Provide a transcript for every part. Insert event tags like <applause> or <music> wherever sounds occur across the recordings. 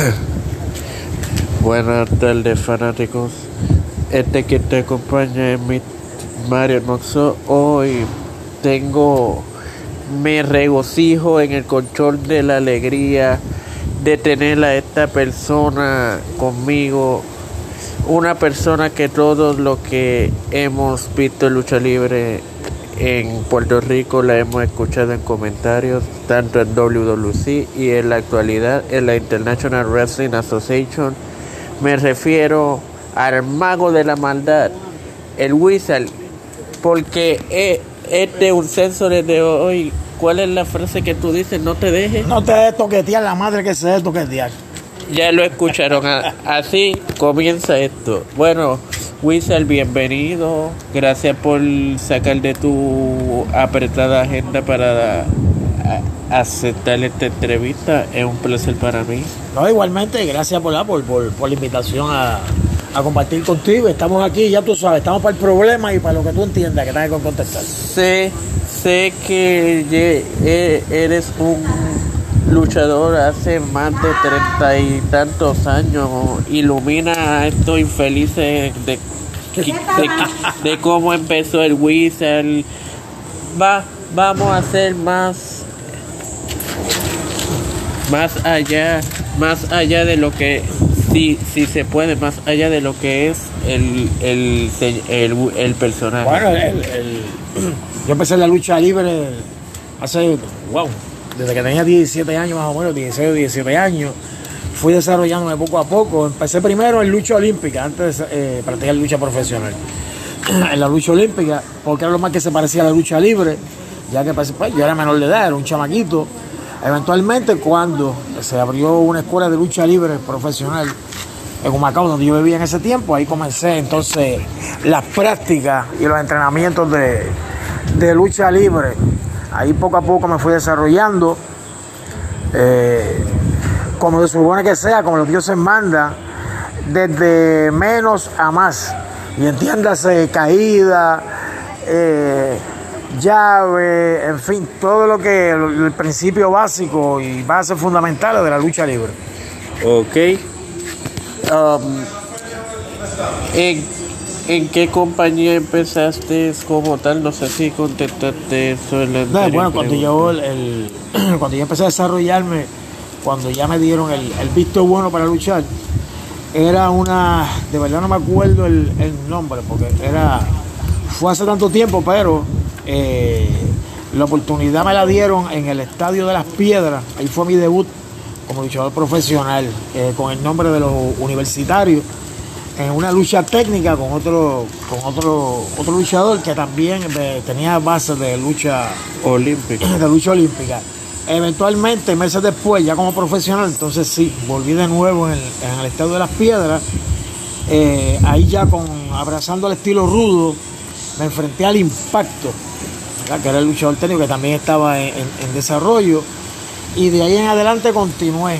<coughs> Buenas tardes fanáticos. Este que te acompaña es mi Mario Noxo. Hoy tengo me regocijo en el control de la alegría de tener a esta persona conmigo. Una persona que todos los que hemos visto lucha libre en Puerto Rico la hemos escuchado en comentarios, tanto en WWC y en la actualidad en la International Wrestling Association. Me refiero al mago de la maldad, el Wizard, porque eh, este un censo de hoy. ¿Cuál es la frase que tú dices? No te dejes. No te dejes toquetear la madre que se dé toquetear. Ya lo escucharon. Así comienza esto. Bueno, Wizard, bienvenido. Gracias por sacar de tu apretada agenda para aceptar esta entrevista. Es un placer para mí. No, igualmente, gracias por la, por, por, la invitación a, compartir contigo. Estamos aquí, ya tú sabes, estamos para el problema y para lo que tú entiendas que tengas que contestar. Sé, sé que e, eres un luchador hace más de treinta y tantos años. Ilumina a estos infelices de, de, cómo empezó el Wizard. Va, vamos a hacer más más allá más allá de lo que sí si se puede más allá de lo que es el el, el, personaje bueno yo empecé la lucha libre hace wow desde que tenía 17 años más o menos, 16 o 17 años, fui desarrollándome poco a poco. Empecé primero en lucha olímpica, antes de eh, practicar lucha profesional. <clears throat> en la lucha olímpica, porque era lo más que se parecía a la lucha libre, ya que pues, yo era menor de edad, era un chamaquito. Eventualmente, cuando se abrió una escuela de lucha libre profesional en Humacao, donde yo vivía en ese tiempo, ahí comencé entonces las prácticas y los entrenamientos de lucha libre Ahí poco a poco me fui desarrollando, eh, como se supone que sea, como los dioses mandan, desde menos a más. Y entiéndase, caída, eh, llave, en fin, todo lo que el, principio básico y base fundamental de la lucha libre. Ok. Um, ¿En qué compañía empezaste como tal? No sé si contestaste eso en la Bueno, cuando yo, el, <clears throat> cuando yo empecé a desarrollarme, cuando ya me dieron el, visto bueno para luchar, era una, de verdad no me acuerdo el, nombre, porque era, fue hace tanto tiempo, pero eh, la oportunidad me la dieron en el Estadio de las Piedras, ahí fue mi debut como luchador profesional, eh, con el nombre de los universitarios en una lucha técnica con otro con otro otro luchador que también eh, tenía bases de lucha olímpica. <clears throat> de lucha olímpica. Eventualmente meses después ya como profesional entonces sí volví de nuevo en el, estado de las piedras. Eh, ahí ya con abrazando el estilo rudo me enfrenté al impacto que era el luchador técnico que también estaba en desarrollo. Y de ahí en adelante continué.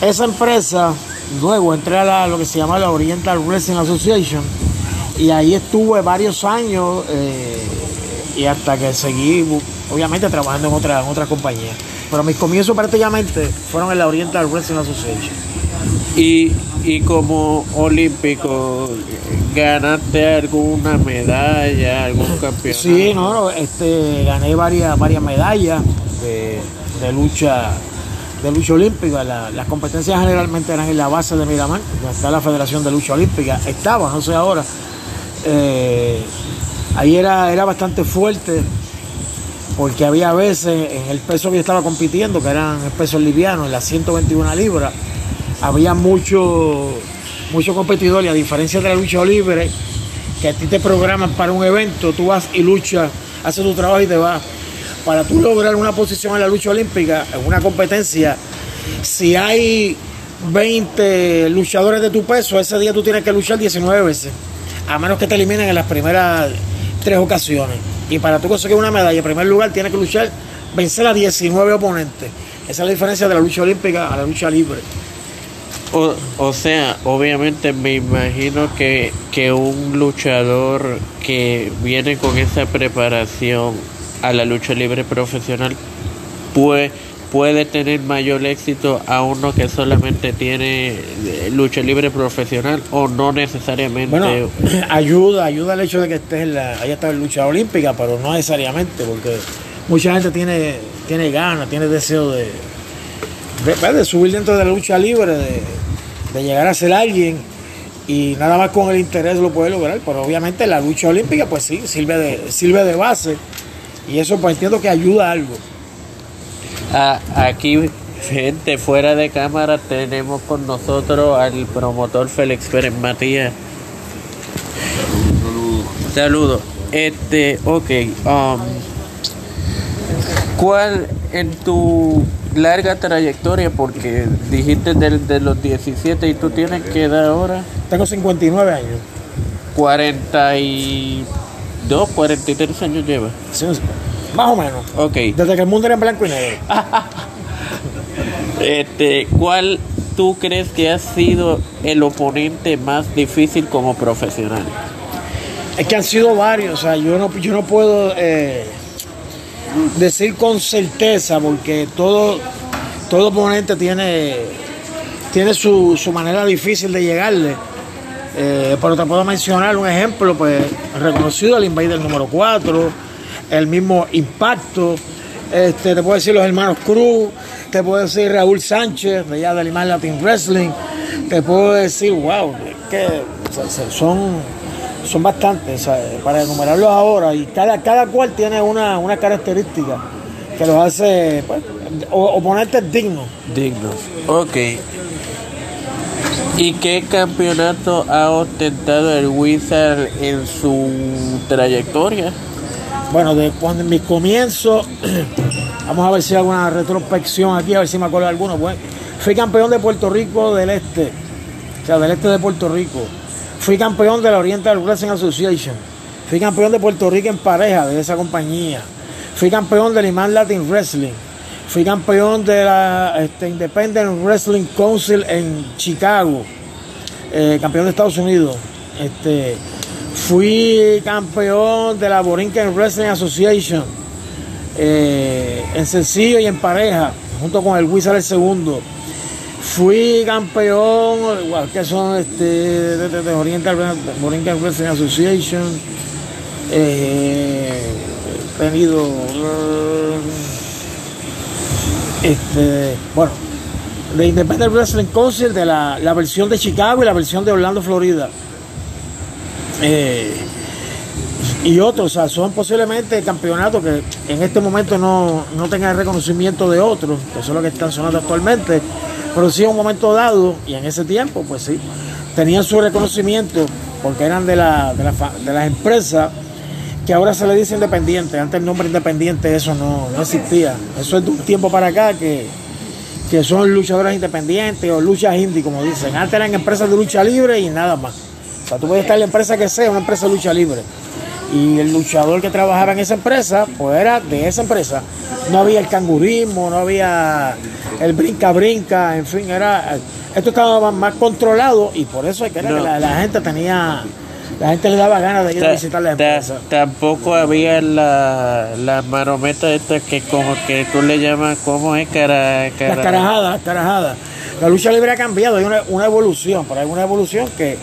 Esa empresa Luego entré a lo que se llama la Oriental Wrestling Association y ahí estuve varios años eh, y hasta que seguí, obviamente, trabajando en otras otra compañías. Pero mis comienzos prácticamente fueron en la Oriental Wrestling Association. Y, y como olímpico, ¿ganaste alguna medalla, algún campeonato? Sí, no, este, gané varias, varias medallas de, de lucha de lucha olímpica. las competencias generalmente eran en la base de Miramar, donde está la Federación de Lucha Olímpica. Estaba, no sé ahora. Eh, ahí era, era bastante fuerte porque había veces en el peso que estaba compitiendo, que eran el peso liviano, en las 121 libras, había muchos mucho competidores, a diferencia de la lucha libre, que a ti te programan para un evento, tú vas y luchas, haces tu trabajo y te vas para tú lograr una posición en la lucha olímpica, en una competencia, si hay 20 luchadores de tu peso, ese día tú tienes que luchar 19 veces, a menos que te eliminen en las primeras tres ocasiones. Y para tú conseguir una medalla en primer lugar, tienes que luchar, vencer a 19 oponentes. Esa es la diferencia de la lucha olímpica a la lucha libre. O, o, sea, obviamente me imagino que, que un luchador que viene con esa preparación a la lucha libre profesional puede, puede tener mayor éxito a uno que solamente tiene eh, lucha libre profesional o no necesariamente? Bueno, <clears throat> ayuda, ayuda el hecho de que estés en la, haya estado en lucha olímpica, pero no necesariamente, porque mucha gente tiene, tiene ganas, tiene deseo de, de, de subir dentro de la lucha libre, de, de llegar a ser alguien y nada más con el interés lo puede lograr, pero obviamente la lucha olímpica pues sí, sirve de, sirve de base y eso pues entiendo que ayuda a algo. Ah, aquí, gente fuera de cámara, tenemos con nosotros al promotor Félix Pérez Matías. Saludos. Este, ok. Um, ¿Cuál en tu larga trayectoria? Porque dijiste de, de los 17 y tú tienes que edad ahora. Tengo 59 años. 42, 43 años lleva. Sí, más o menos. Ok. Desde que el mundo era en blanco y negro. <laughs> Este, ¿cuál tú crees que ha sido el oponente más difícil como profesional? Es que han sido varios, o sea, yo no, yo no puedo eh, decir con certeza porque todo, todo oponente tiene, tiene su, su manera difícil de llegarle. Eh, pero te puedo mencionar un ejemplo, pues reconocido el Invader número 4, el mismo Impacto, este, te puedo decir los hermanos Cruz, te puedo decir Raúl Sánchez, de allá del Imán Latin Wrestling, te puedo decir, wow, que son, son bastantes, para enumerarlos ahora, y cada, cada cual tiene una, una característica que los hace pues, oponentes dignos. Dignos. Ok. ¿Y qué campeonato ha ostentado el Wizard en su trayectoria? Bueno, de cuando en mis comienzos, <clears throat> vamos a ver si hay alguna retrospección aquí, a ver si me acuerdo de alguno. Pues, fui campeón de Puerto Rico del Este, o sea, del Este de Puerto Rico. Fui campeón de la Oriental Wrestling Association. Fui campeón de Puerto Rico en pareja de esa compañía. Fui campeón del Imán Latin Wrestling. Fui campeón de la este, Independent Wrestling Council en Chicago. eh, campeón de Estados Unidos. Este, fui campeón de la Borinquen Wrestling Association eh, en sencillo y en pareja, junto con el Wizard el segundo. Fui campeón, igual que son este, de, de- Oriental Borinquen Wrestling Association. Eh, he tenido este, bueno, de Independent Wrestling Council, de la, versión de Chicago y la versión de Orlando, Florida. Eh, y otros, o sea, son posiblemente campeonatos que en este momento no, no tengan reconocimiento de otros, que son los que están sonando actualmente, pero sí en un momento dado, y en ese tiempo, pues sí, tenían su reconocimiento porque eran de, la, de, la de las empresas que ahora se le dice independiente. Antes el nombre independiente, eso no, no existía. Eso es de un tiempo para acá que, que son luchadores independientes o luchas indie, como dicen. Antes eran empresas de lucha libre y nada más. O sea, tú puedes estar en la empresa que sea, una empresa de lucha libre. Y el luchador que trabajaba en esa empresa, pues era de esa empresa. No había el cangurismo, no había el brinca-brinca, en fin, era. Esto estaba más- más controlado y por eso es que, era No. que la, la gente tenía. La gente le daba ganas de ir a Ta- visitar la empresa. tampoco había la, la marometa esta que como que tú le llamas, ¿cómo es? Cara, cara- Las carajadas, las carajadas. La lucha libre ha cambiado, hay una, una evolución, pero hay una evolución que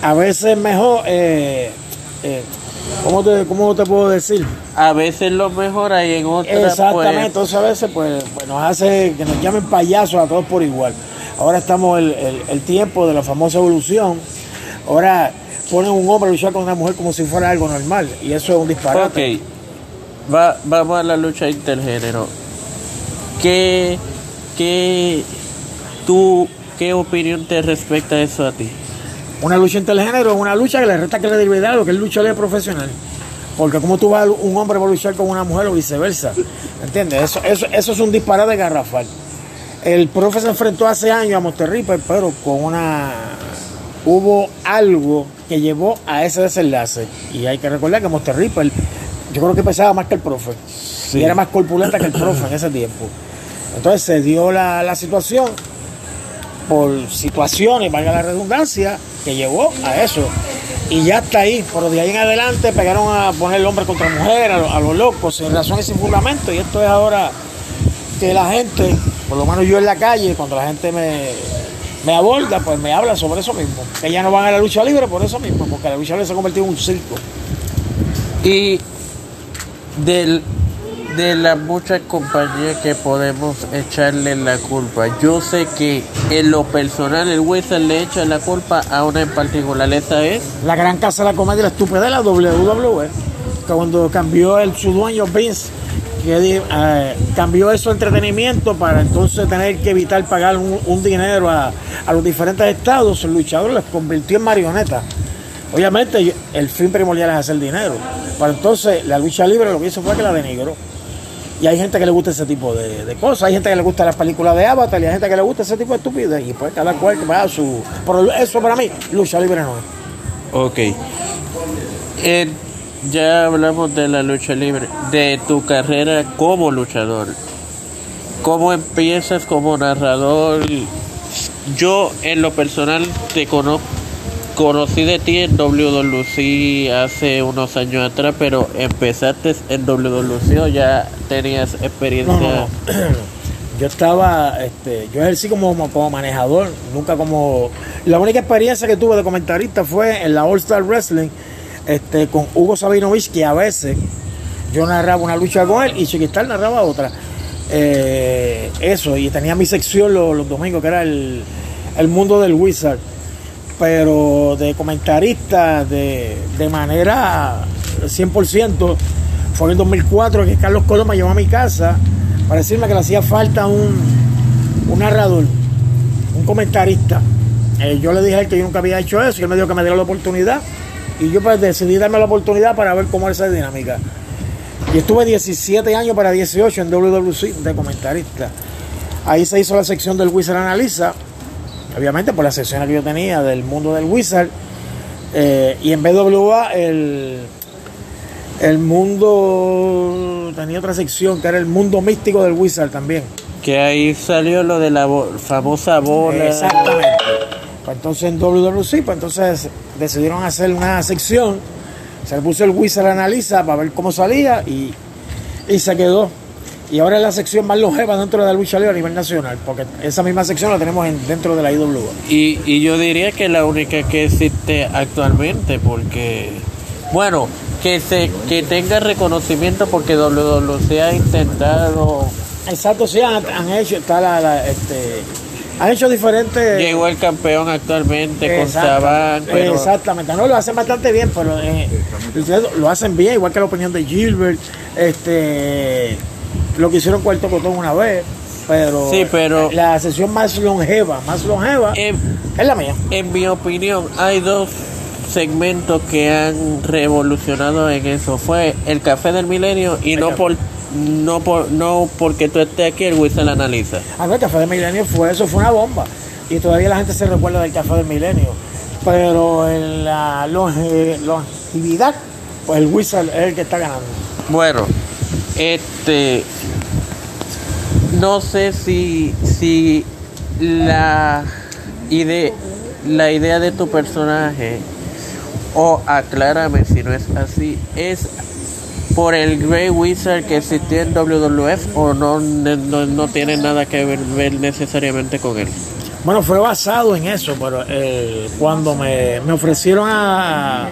a veces mejor, eh, eh, ¿cómo, te, ¿cómo te puedo decir? A veces lo mejora y en otras Exactamente, pues, entonces a veces pues, pues nos hace que nos llamen payasos a todos por igual. Ahora estamos el, el, el tiempo de la famosa evolución. Ahora ponen un hombre a luchar con una mujer como si fuera algo normal y eso es un disparate. Ok, Va, vamos a la lucha intergénero. ¿Qué, qué, tú, qué opinión te respecta a eso a ti? Una lucha intergénero es una lucha que le resta credibilidad a lo que es lucha libre profesional. Porque como tú vas, un hombre va a luchar con una mujer o viceversa. ¿Entiendes? Eso, eso, eso es un disparate garrafal. El profe se enfrentó hace años a Monster Reaper, pero con una... Hubo algo que llevó a ese desenlace. Y hay que recordar que Monster Reaper, yo creo que pesaba más que el profe. Y era más corpulenta que el profe en ese tiempo. Entonces se dio la, la situación por situaciones, valga la redundancia, que llevó a eso. Y ya está ahí, pero de ahí en adelante pegaron a poner el hombre contra mujer, a, lo- a los locos, sin razón y sin fundamento. Y esto es ahora que la gente, por lo menos yo en la calle, cuando la gente me, me aborda, pues me habla sobre eso mismo. Que ya no van a la lucha libre por eso mismo, porque la lucha libre se ha convertido en un circo. Y del, de las muchas compañías que podemos echarle la culpa, yo sé que en lo personal el Wizard le echa la culpa a una en particular, esa es La gran casa de la comedia la estupidez de la WWE, que cuando cambió el, su dueño Vince, que eh, cambió eso entretenimiento para entonces tener que evitar pagar un, dinero a, a los diferentes estados, el luchador les convirtió en marionetas. Obviamente el fin primordial es hacer dinero, pero entonces la lucha libre lo que hizo fue que la denigró. Y hay gente que le gusta ese tipo de, de cosas, hay gente que le gusta las películas de Avatar y hay gente que le gusta ese tipo de estupidez. Y pues cada cual que va su... Pero eso para mí, lucha libre no es. Ok. Eh, ya hablamos de la lucha libre, de tu carrera como luchador. ¿Cómo empiezas como narrador? Yo en lo personal te conozco, conocí de ti en WWC hace unos años atrás, pero empezaste en WWC o ya tenías experiencia. No, no, no. Yo estaba, este, yo ejercí como, como, como manejador, nunca como... La única experiencia que tuve de comentarista fue en la All Star Wrestling este, con Hugo Sabinovich, que a veces yo narraba una lucha con él y Chiquistar narraba otra. Eh, eso, y tenía mi sección los, los domingos, que era el, el mundo del Wizard. Pero de comentarista, de, de manera 100%, fue en el 2004 que Carlos Colón me llevó a mi casa para decirme que le hacía falta un, un narrador, un comentarista. Eh, yo le dije a él que yo nunca había hecho eso y él me dijo que me diera la oportunidad. Y yo pues decidí darme la oportunidad para ver cómo era esa dinámica. Y estuve 17 años para 18 en WWC de comentarista. Ahí se hizo la sección del Wizard Analiza, obviamente por la sección que yo tenía del mundo del Wizard. Eh, y en BWA el, el mundo tenía otra sección que era el mundo místico del Wizard también. Que ahí salió lo de la famosa bola. Exactamente. Pues entonces en WWC, pues entonces decidieron hacer una sección, se le puso el Wizard Analiza para ver cómo salía y, y se quedó. Y ahora es la sección más longeva dentro de la lucha libre a nivel nacional, porque esa misma sección la tenemos en- dentro de la IWA. Y, y yo diría que la única que existe actualmente, porque, bueno, que se que tenga reconocimiento porque WWC ha intentado, Exacto, sí, han, han hecho, está la, la, este, han hecho diferentes... llegó el campeón actualmente con Saban, pero Exactamente, no lo hacen bastante bien, pero eh, lo hacen bien, igual que la opinión de Gilbert, este, lo que hicieron Cuarto Cotón una vez, pero, Sí, pero- la sesión más longeva, más longeva en, es la mía. en mi opinión hay dos segmentos que han revolucionado en eso. Fue el café del milenio y no café. por no por no porque tú estés aquí el Whistle analiza. A ver, el Café del Milenio fue eso, fue una bomba, y todavía la gente se recuerda del Café del Milenio, pero en la longe- longevidad, pues el Wizard es el que está ganando. Bueno, este no sé si si la idea la idea de tu personaje o aclárame si no es así es por el Grey Wizard que existía en WWF o no, no, no tiene nada que ver, necesariamente con él. Bueno, fue basado en eso, pero eh, cuando me, me ofrecieron a,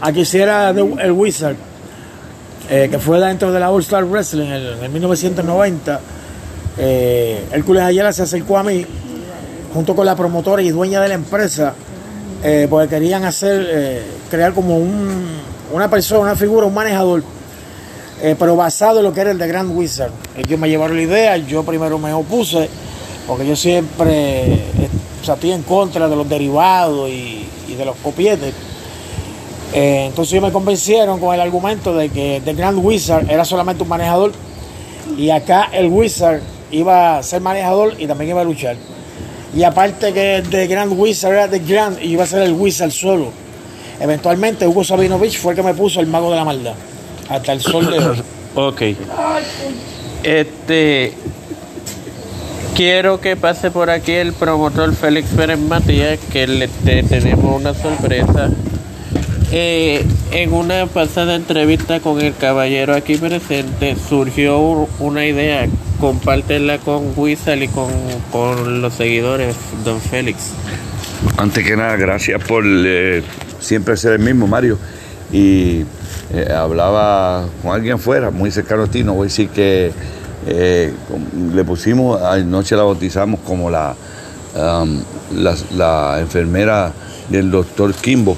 a que hiciera el Wizard, eh, que fue dentro de la All Star Wrestling en, el- en 1990, eh, Hércules Ayala se acercó a mí junto con la promotora y dueña de la empresa, eh, porque querían hacer, eh, crear como un, una persona, una figura, un manejador, eh, pero basado en lo que era el de Grand Wizard. Ellos me llevaron la idea, yo primero me opuse, porque yo siempre eh, en contra de los derivados y, y de los copietes. Eh, entonces ellos me convencieron con el argumento de que The Grand Wizard era solamente un manejador y acá el Wizard iba a ser manejador y también iba a luchar. Y aparte que The Grand Wizard era The Grand y iba a ser el Wizard solo. Eventualmente Hugo Sabinovich fue el que me puso el mago de la maldad. Hasta el sol de hoy. Ok. Este. Quiero que pase por aquí el promotor Félix Pérez Matías, que le te- tenemos una sorpresa. Eh, en una pasada entrevista con el caballero aquí presente surgió una idea compártela con Wizard y con, con los seguidores, don Félix. Antes que nada, gracias por eh, siempre ser el mismo, Mario. Y eh, hablaba con alguien afuera, muy cercano a ti, no voy a decir que eh, le pusimos, anoche la bautizamos como la, um, la, enfermera del doctor Kimbo.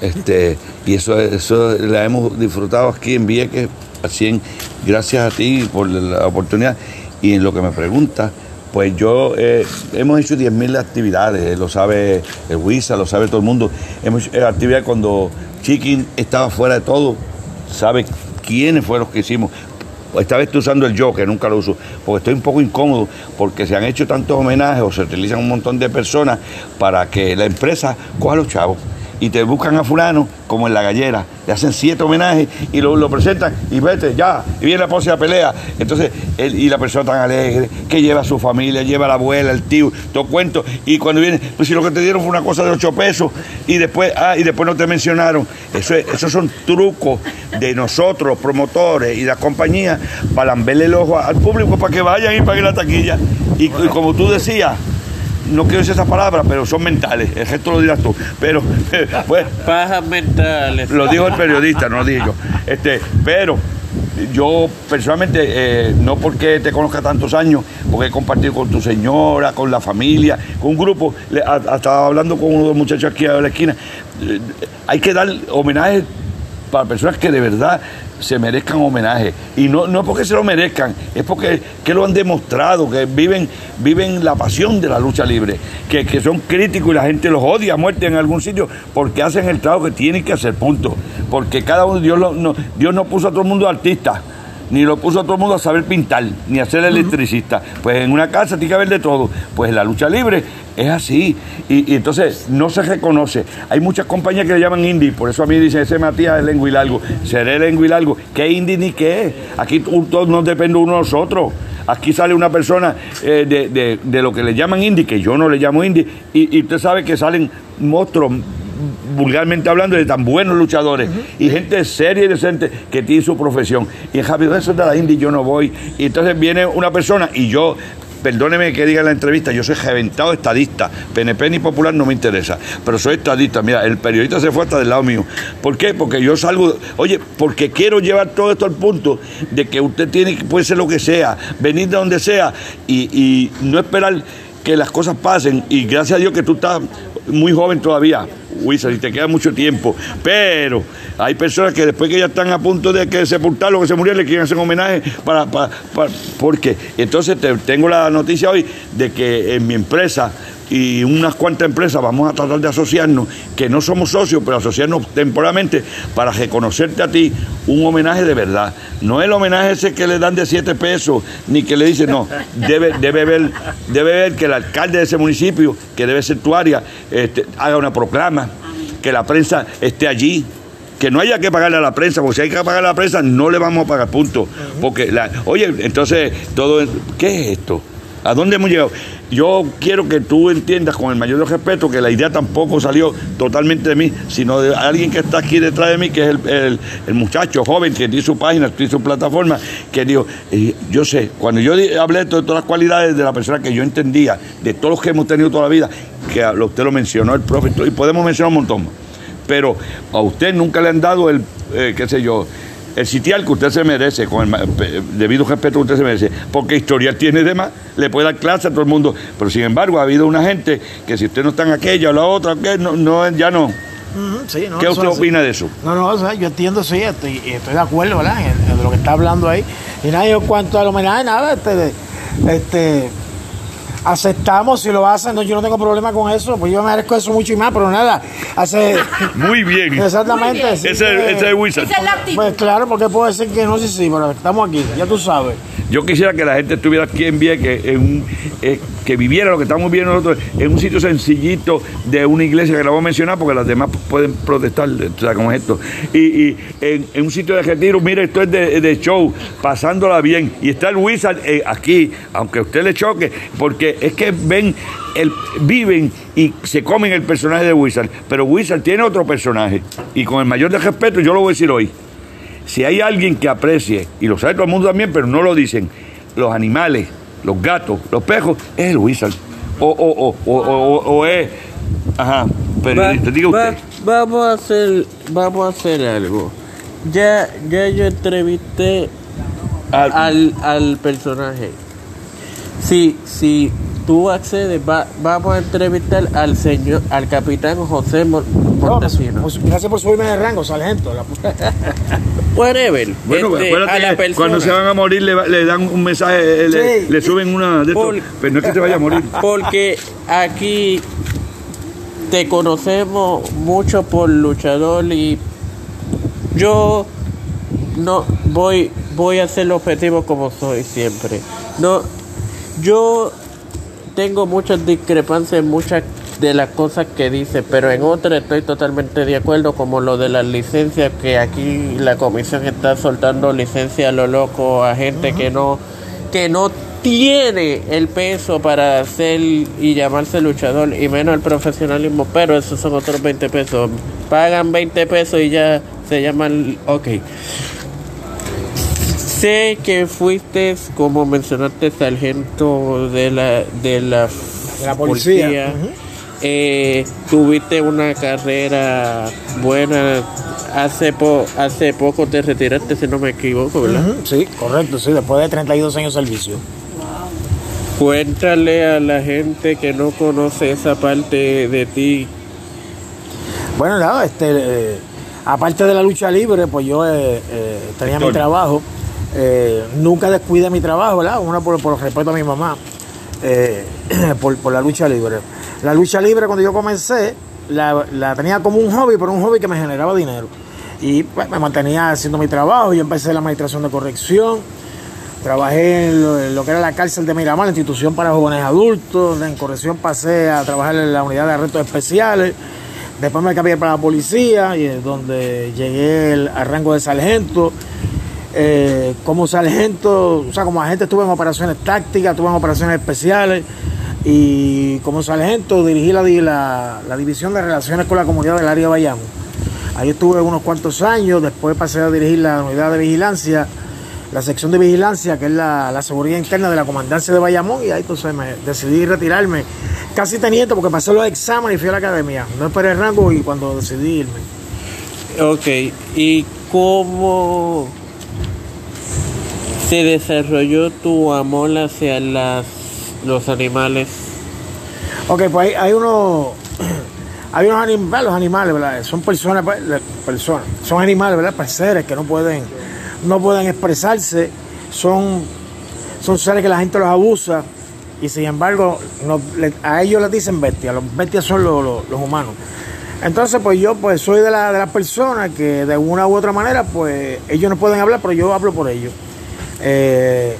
Este, y eso, eso la hemos disfrutado aquí en Vieques, así en, gracias a ti por la oportunidad. Y en lo que me pregunta, pues yo eh, hemos hecho 10.000 actividades, lo sabe el WISA, lo sabe todo el mundo. Hemos hecho actividades cuando Chiquín estaba fuera de todo, sabe quiénes fueron los que hicimos. Esta vez estoy usando el yo, que nunca lo uso, porque estoy un poco incómodo, porque se han hecho tantos homenajes o se utilizan un montón de personas para que la empresa coja los chavos y te buscan a fulano como en la gallera, le hacen siete homenajes y lo, lo presentan y vete, ya, y viene la próxima pelea. Entonces, él, y la persona tan alegre, que lleva a su familia, lleva a la abuela, el tío, todo cuento, y cuando viene, pues si lo que te dieron fue una cosa de ocho pesos, y después, ah, y después no te mencionaron. Eso es- esos son trucos de nosotros, promotores y la compañía, para lamberle el ojo al público para que vayan y paguen la taquilla. Y como tú decías, no quiero decir esa palabra, pero son mentales. El resto lo dirás tú. Pero, <laughs> pues, Pajas mentales. lo dijo el periodista, no lo dije yo. Este, pero yo personalmente, eh, no porque te conozca tantos años, porque he compartido con tu señora, con la familia, con un grupo, le- a- a- estaba hablando con uno de los muchachos aquí a la esquina, eh, hay que dar homenaje para personas que de verdad se merezcan homenaje. Y no, no porque se lo merezcan, es porque que lo han demostrado, que viven, viven la pasión de la lucha libre, que, que son críticos y la gente los odia a muerte en algún sitio porque hacen el trabajo que tienen que hacer, punto. Porque cada uno, Dios, no, Dios no puso a todo el mundo artista. Ni lo puso a todo el mundo a saber pintar, ni a ser electricista. Pues en una casa tiene que haber de todo. Pues la lucha libre es así. Y, y entonces no se reconoce. Hay muchas compañías que le llaman indie, por eso a mí dicen, ese Matías es lengua y largo. Seré lengua y largo. ¿Qué indie ni qué es? Aquí todos nos depende uno de nosotros. Aquí sale una persona eh, de, de- de lo que le llaman indie, que yo no le llamo indie, y, y usted sabe que salen monstruos vulgarmente hablando, de tan buenos luchadores y gente seria y decente que tiene su profesión. Y en Javi, eso es de la India y yo no voy. Y entonces viene una persona y yo, perdóneme que diga en la entrevista, yo soy reventado estadista. PNP ni popular no me interesa, pero soy estadista. Mira, el periodista se fue hasta del lado mío. ¿Por qué? Porque yo salgo, oye, porque quiero llevar todo esto al punto de que usted tiene que, puede ser lo que sea, venir de donde sea y, y no esperar que las cosas pasen. Y gracias a Dios que tú estás muy joven todavía. Wizard, y te queda mucho tiempo. Pero hay personas que después que ya están a punto de que sepultar lo que se murió, le quieren hacer un homenaje para, para, para- porque entonces te- tengo la noticia hoy de que en mi empresa y unas cuantas empresas vamos a tratar de asociarnos, que no somos socios, pero asociarnos temporalmente para reconocerte a ti un homenaje de verdad. No el homenaje ese que le dan de siete pesos, ni que le dicen, no, debe, debe, ver, debe ver que el alcalde de ese municipio, que debe ser tu área, este, haga una proclama, que la prensa esté allí, que no haya que pagarle a la prensa, porque si hay que pagarle a la prensa, no le vamos a pagar, punto. Porque, la, oye, entonces, todo, ¿qué es esto? ¿A dónde hemos llegado? Yo quiero que tú entiendas con el mayor respeto que la idea tampoco salió totalmente de mí, sino de alguien que está aquí detrás de mí, que es el, muchacho joven que tiene su página, tiene su plataforma, que dijo, eh, yo sé, cuando yo hablé de todas las cualidades de la persona que yo entendía, de todos los que hemos tenido toda la vida, que usted lo mencionó, el profe, y podemos mencionar un montón pero a usted nunca le han dado el, eh, qué sé yo, el sitial que usted se merece, con el debido respeto que usted se merece, porque historial tiene de más, le puede dar clase a todo el mundo, pero sin embargo ha habido una gente que si usted no está en aquella o la otra, que no, no, ya no. Ujú, sí, no, ¿Qué usted opina de eso? No, no, o sea, yo entiendo, sí, estoy, estoy de acuerdo, ¿verdad? En, en lo que está hablando ahí. Y nada, yo cuanto al homenaje, nada, este, este, aceptamos si lo hacen, no, yo no tengo problema con eso, pues yo me merezco eso mucho y más, pero nada, hace <laughs> Muy bien. exactamente. Muy bien. sí Ese que- ese es el Wizard. Esa es la actitud. Pues claro, porque puedo decir que no, sí, sí, pero estamos aquí, ya tú sabes. Yo quisiera que la gente estuviera aquí en Vieques, en un, eh, que viviera lo que estamos viendo nosotros, en un sitio sencillito de una iglesia que la voy a mencionar porque las demás pueden protestar, o sea, como es esto. Y, y en, en un sitio de retiro, mire, esto es de, de show, pasándola bien. Y está el Wizard eh, aquí, aunque a usted le choque, porque es que ven, el, viven y se comen el personaje de Wizard, pero Wizard tiene otro personaje. Y con el mayor de respeto, yo lo voy a decir hoy si hay alguien que aprecie, y lo sabe todo el mundo también, pero no lo dicen, los animales, los gatos, los perros, es el wizard. O, o, o, o, o, o es. Ajá, diga Va- usted. vamos a hacer, vamos a hacer algo. Ya, ya yo entrevisté Al- al, al personaje. Si, si tú accedes, va- vamos a entrevistar al señor, al capitán José Mon- Montesino. Pues, gracias por subirme de rango, sargento. La puta. <laughs> Whatever. Bueno, este, acuérdate a la que persona. cuando se van a morir le, va- le dan un mensaje, eh, le, Sí. le suben una de estos, Por- pero no es que se vaya a morir. <laughs> Porque aquí te conocemos mucho por luchador y yo no voy voy a ser objetivo como soy siempre. No yo tengo muchas discrepancias en muchas de las cosas que dice, pero en otras estoy totalmente de acuerdo, como lo de las licencias, que aquí la comisión está soltando licencias a lo loco a gente que no que no tiene el peso para ser y llamarse luchador, y menos el profesionalismo, pero esos son otros 20 pesos. Pagan 20 pesos y ya se llaman, ok. Sé que fuiste, como mencionaste, sargento de la, de la, De la policía. Eh, tuviste una carrera buena. Hace, po, hace poco te retiraste, si no me equivoco, ¿verdad? Sí, correcto, sí, después de 32 años de servicio. Cuéntale a la gente que no conoce esa parte de ti. Bueno, nada, este, eh, aparte de la lucha libre, pues yo eh, eh, tenía mi trabajo. Eh, nunca descuidé mi trabajo. Una por, por respeto a mi mamá, eh, <clears throat> por, por la lucha libre. La lucha libre, cuando yo comencé, la, la tenía como un hobby, pero un hobby que me generaba dinero. Y pues, me mantenía haciendo mi trabajo. Yo empecé la administración de corrección. Trabajé en lo, que era la cárcel de Miramar, la institución para jóvenes adultos. En corrección pasé a trabajar en la unidad de arrestos especiales. Después me cambié para la policía, y donde llegué al rango de sargento. Eh, como sargento, o sea, como agente estuve en operaciones tácticas, estuve en operaciones especiales. Y como sargento dirigí la, di- la, la división de relaciones con la comunidad del área de Bayamo. Ahí estuve unos cuantos años, después pasé a dirigir la unidad de vigilancia, la sección de vigilancia, que es la, seguridad interna de la comandancia de Bayamón, y ahí entonces me decidí retirarme, casi teniente, porque pasé los exámenes y fui a la academia. No esperé el rango y cuando decidí irme. Ok, ¿y cómo se desarrolló tu amor hacia las, los animales? Ok, pues hay, hay unos. <clears throat> Hay unos animales, los animales, ¿verdad? Son personas, pues, la- personas, son animales, ¿verdad? Pues seres que no pueden, no pueden expresarse, son, son seres que la gente los abusa y sin embargo a ellos les dicen bestias, los bestias son los, los- humanos. Entonces, pues yo pues soy de, la, de las personas que de una u otra manera, pues ellos no pueden hablar, pero yo hablo por ellos. Eh,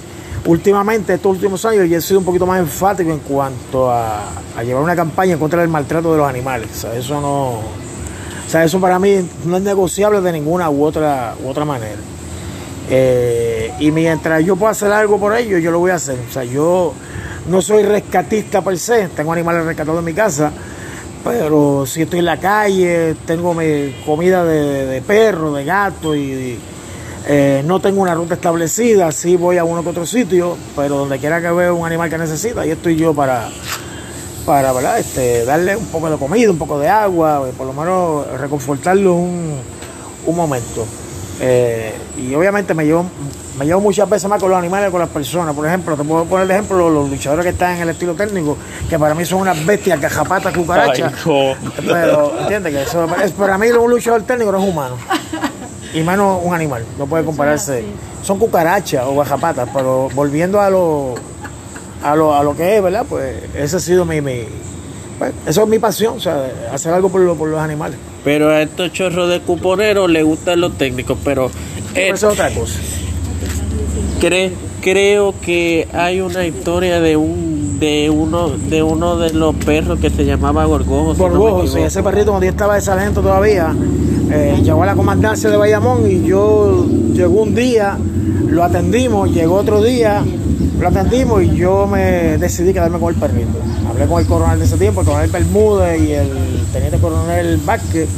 últimamente, estos últimos años, yo he sido un poquito más enfático en cuanto a, llevar una campaña contra del maltrato de los animales. O sea, eso no. O sea, eso para mí no es negociable de ninguna u otra, u otra manera. Eh, y mientras yo pueda hacer algo por ellos, yo lo voy a hacer. O sea, yo no soy rescatista per se, tengo animales rescatados en mi casa, pero si estoy en la calle, tengo mi comida de, de perro, de gato y, eh, no tengo una ruta establecida, sí voy a uno que otro sitio, pero donde quiera que vea un animal que necesita, ahí estoy yo para, para ¿verdad? Este, darle un poco de comida, un poco de agua, eh, por lo menos reconfortarlo un, un momento. Eh, y obviamente me llevo, me llevo muchas veces más con los animales que con las personas. Por ejemplo, te puedo poner de ejemplo los, los luchadores que están en el estilo técnico, que para mí son unas bestias, cajapatas, cucarachas. Pero, ¿entiendes? Que eso, es, para mí un luchador técnico no es humano. Y menos un animal. No puede compararse. Son cucarachas o gajapatas, pero volviendo a lo, a lo, a lo que es, ¿verdad? Pues esa ha sido mi, mi pues, eso es mi pasión, o sea, hacer algo por, lo- por los animales. Pero a estos chorros de cuponeros les gustan los técnicos, pero eh, Pero eso es otra cosa. cre- creo que hay una historia de un de uno de uno de los perros que se llamaba Gorgojo. si no ese perrito cuando yo estaba de sargento todavía, eh, llegó a la comandancia de Bayamón y yo llegó un día, lo atendimos, llegó otro día, lo atendimos y yo me decidí quedarme con el perrito. Hablé con el coronel de ese tiempo, el coronel Bermúdez y el teniente coronel Vázquez.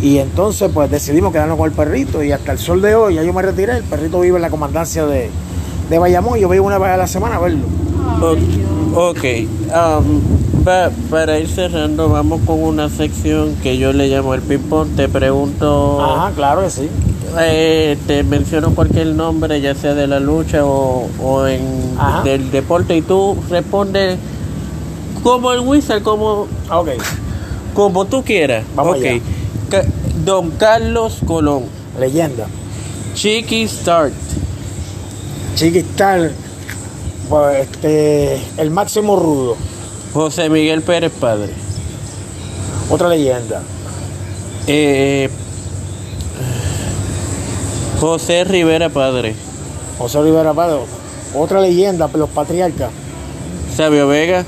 Y entonces pues decidimos quedarnos con el perrito y hasta el sol de hoy, ya yo me retiré, el perrito vive en la comandancia de, de Bayamón. Yo voy una vez a la semana a verlo. O- Ok, um, pa- para ir cerrando, vamos con una sección que yo le llamo el ping-pong. Te pregunto, Ajá, claro que sí. eh, te menciono cualquier nombre, ya sea de la lucha o, o en Ajá. del deporte, y tú respondes como el wizard, como, Ok. como tú quieras. Vamos ok. allá. Don Carlos Colón, Leyenda. Chiqui Start, Chiquistal. Pues este. El máximo rudo. José Miguel Pérez Padre. Otra leyenda. Eh, José Rivera Padre, José Rivera Pado. Otra leyenda, los patriarcas. Sabio Vega,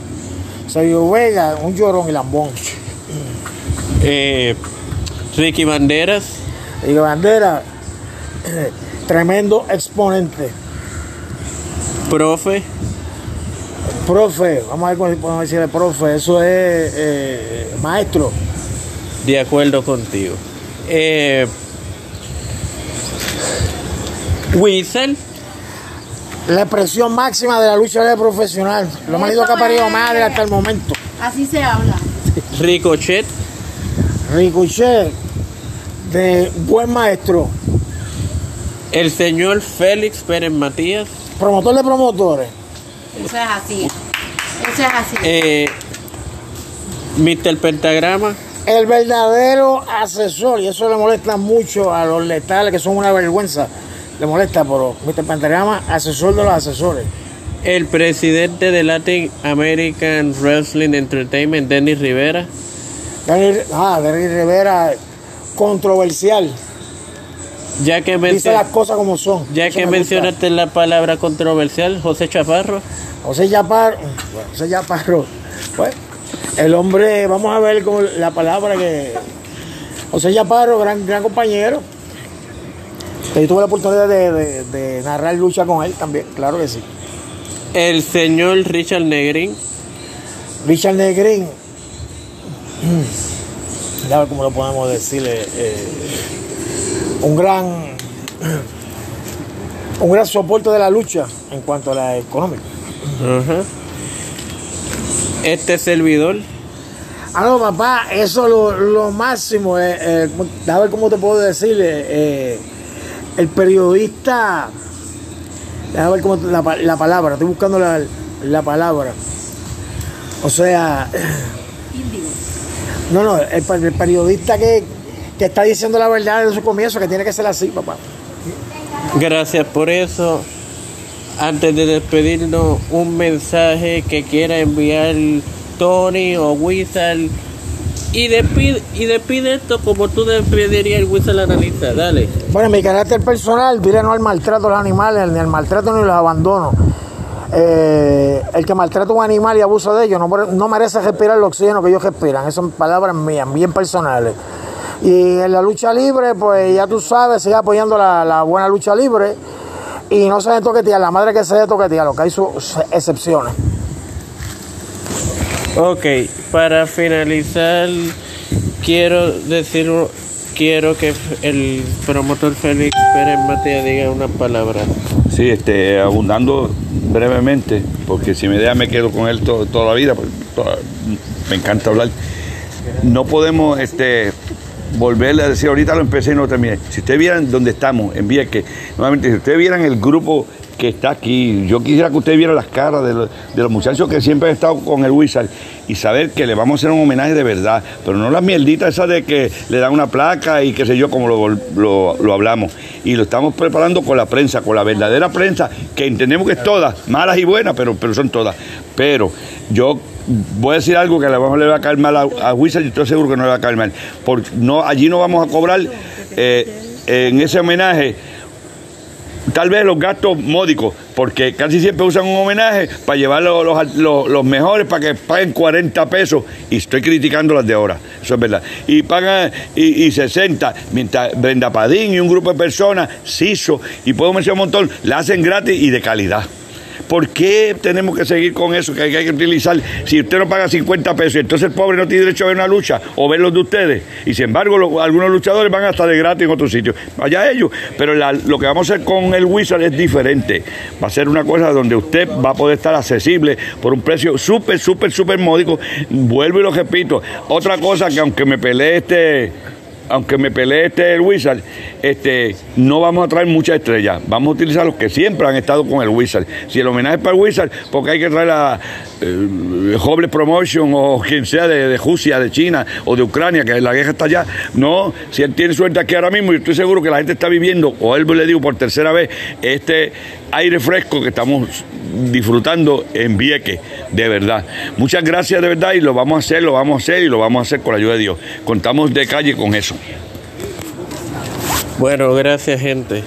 Sergio Vega, un llorón y lambón. eh, Ricky Banderas, Y Bandera, tremendo exponente. Profe, Profe, vamos a ver cómo podemos decirle profe, eso es eh, maestro. de acuerdo contigo. Eh, Whistle, La expresión máxima de la lucha libre profesional. Lo más lindo que ha parido madre hasta el momento. Así se habla. Ricochet, Ricochet, de buen maestro, el señor Félix Pérez Matías, promotor de promotores. Eso es así. Eso es así. eh, Mr. Pentagrama, El verdadero asesor, y eso le molesta mucho a los letales que son una vergüenza. Le molesta, pero Mr. Pentagrama, asesor de los asesores. el presidente de Latin American Wrestling Entertainment, Dennis Rivera, ah, Dani Rivera, controversial. Ya que, Dice las cosas como son. ya Eso que me gusta. mencionaste la palabra controversial, José Chaparro, José Chaparro, bueno, José Chaparro, pues, el hombre, vamos a ver con la palabra que. José Chaparro, gran, gran compañero. Yo tuve la oportunidad de, de- de narrar lucha con él también, claro que sí. el señor Richard Negrin, Richard Negrín, a ver cómo lo podemos decirle, eh, un gran un gran soporte de la lucha en cuanto a la económica. Este servidor, Ah, no, papá, eso es lo, lo máximo. Eh, eh, a ver cómo te puedo decir. eh, eh, el periodista. Déjame ver cómo te- la, la palabra, estoy buscando la, la palabra. O sea, <clears throat> Índigo. no, no, el, el periodista que, que está diciendo la verdad desde su comienzo, que tiene que ser así, papá. gracias por eso. Antes de despedirnos, un mensaje que quiera enviar Tony o Wizard. Y despide, y despide esto como tú despedirías el Wizard analista. Dale. Bueno, en mi carácter personal, diré no al maltrato de los animales, ni al maltrato ni los abandono. Eh, el que maltrata a un animal y abusa de ellos no merece respirar el oxígeno que ellos respiran. Esas son palabras mías, bien personales. Y en la lucha libre, pues ya tú sabes, sigue apoyando la, la buena lucha libre. Y no se debe toquetear, la madre que se debe toquetear, lo que hay sus excepciones. Ok, para finalizar, quiero decir, quiero que el promotor Félix Pérez Matías diga una palabra. Sí, este, abundando brevemente, porque si me deja me quedo con él to- toda la vida, porque toda- me encanta hablar. No podemos este, volverle a decir, ahorita lo empecé no terminé. Si ustedes vieran dónde estamos, en Vieques, nuevamente, si ustedes vieran el grupo que está aquí, yo quisiera que ustedes vieran las caras de los, muchachos que siempre han estado con el Wizard y saber que le vamos a hacer un homenaje de verdad, pero no las mierditas esas de que le dan una placa y qué sé yo, como lo, lo- hablamos. Y lo estamos preparando con la prensa, con la verdadera prensa, que entendemos que es toda, malas y buenas, pero, pero son todas. Pero yo voy a decir algo que a lo mejor le va a caer mal a, a Wizard y estoy seguro que no le va a caer mal. Porque no, allí no vamos a cobrar eh, en ese homenaje tal vez los gastos módicos, porque casi siempre usan un homenaje para llevar los, los- mejores para que paguen 40 pesos, y estoy criticando las de ahora, eso es verdad, y pagan y, y 60, mientras Brenda Padín y un grupo de personas, CISO, y puedo mencionar un montón, la hacen gratis y de calidad. ¿Por qué tenemos que seguir con eso que hay que utilizar? Si usted no paga 50 pesos, entonces el pobre no tiene derecho a ver una lucha o ver los de ustedes. Y sin embargo, algunos luchadores van hasta de gratis en otros sitios. Vaya ellos. Pero lo que vamos a hacer con el Wizard es diferente. Va a ser una cosa donde usted va a poder estar accesible por un precio súper, súper, súper módico. Vuelvo y lo repito. Otra cosa que aunque me peleé este aunque me pelee este el Wizard, este, no vamos a traer muchas estrellas. Vamos a utilizar los que siempre han estado con el Wizard. Si el homenaje es para el Wizard, porque hay que traer a eh, Hoble Promotion o quien sea de, de Rusia, de China o de Ucrania, que la guerra está allá. No, si él tiene suerte aquí ahora mismo, y estoy seguro que la gente está viviendo, o él le digo por tercera vez, este aire fresco que estamos disfrutando en Vieques, de verdad. Muchas gracias de verdad y lo vamos a hacer, lo vamos a hacer y lo vamos a hacer con la ayuda de Dios. Contamos de calle con eso. Bueno, gracias gente.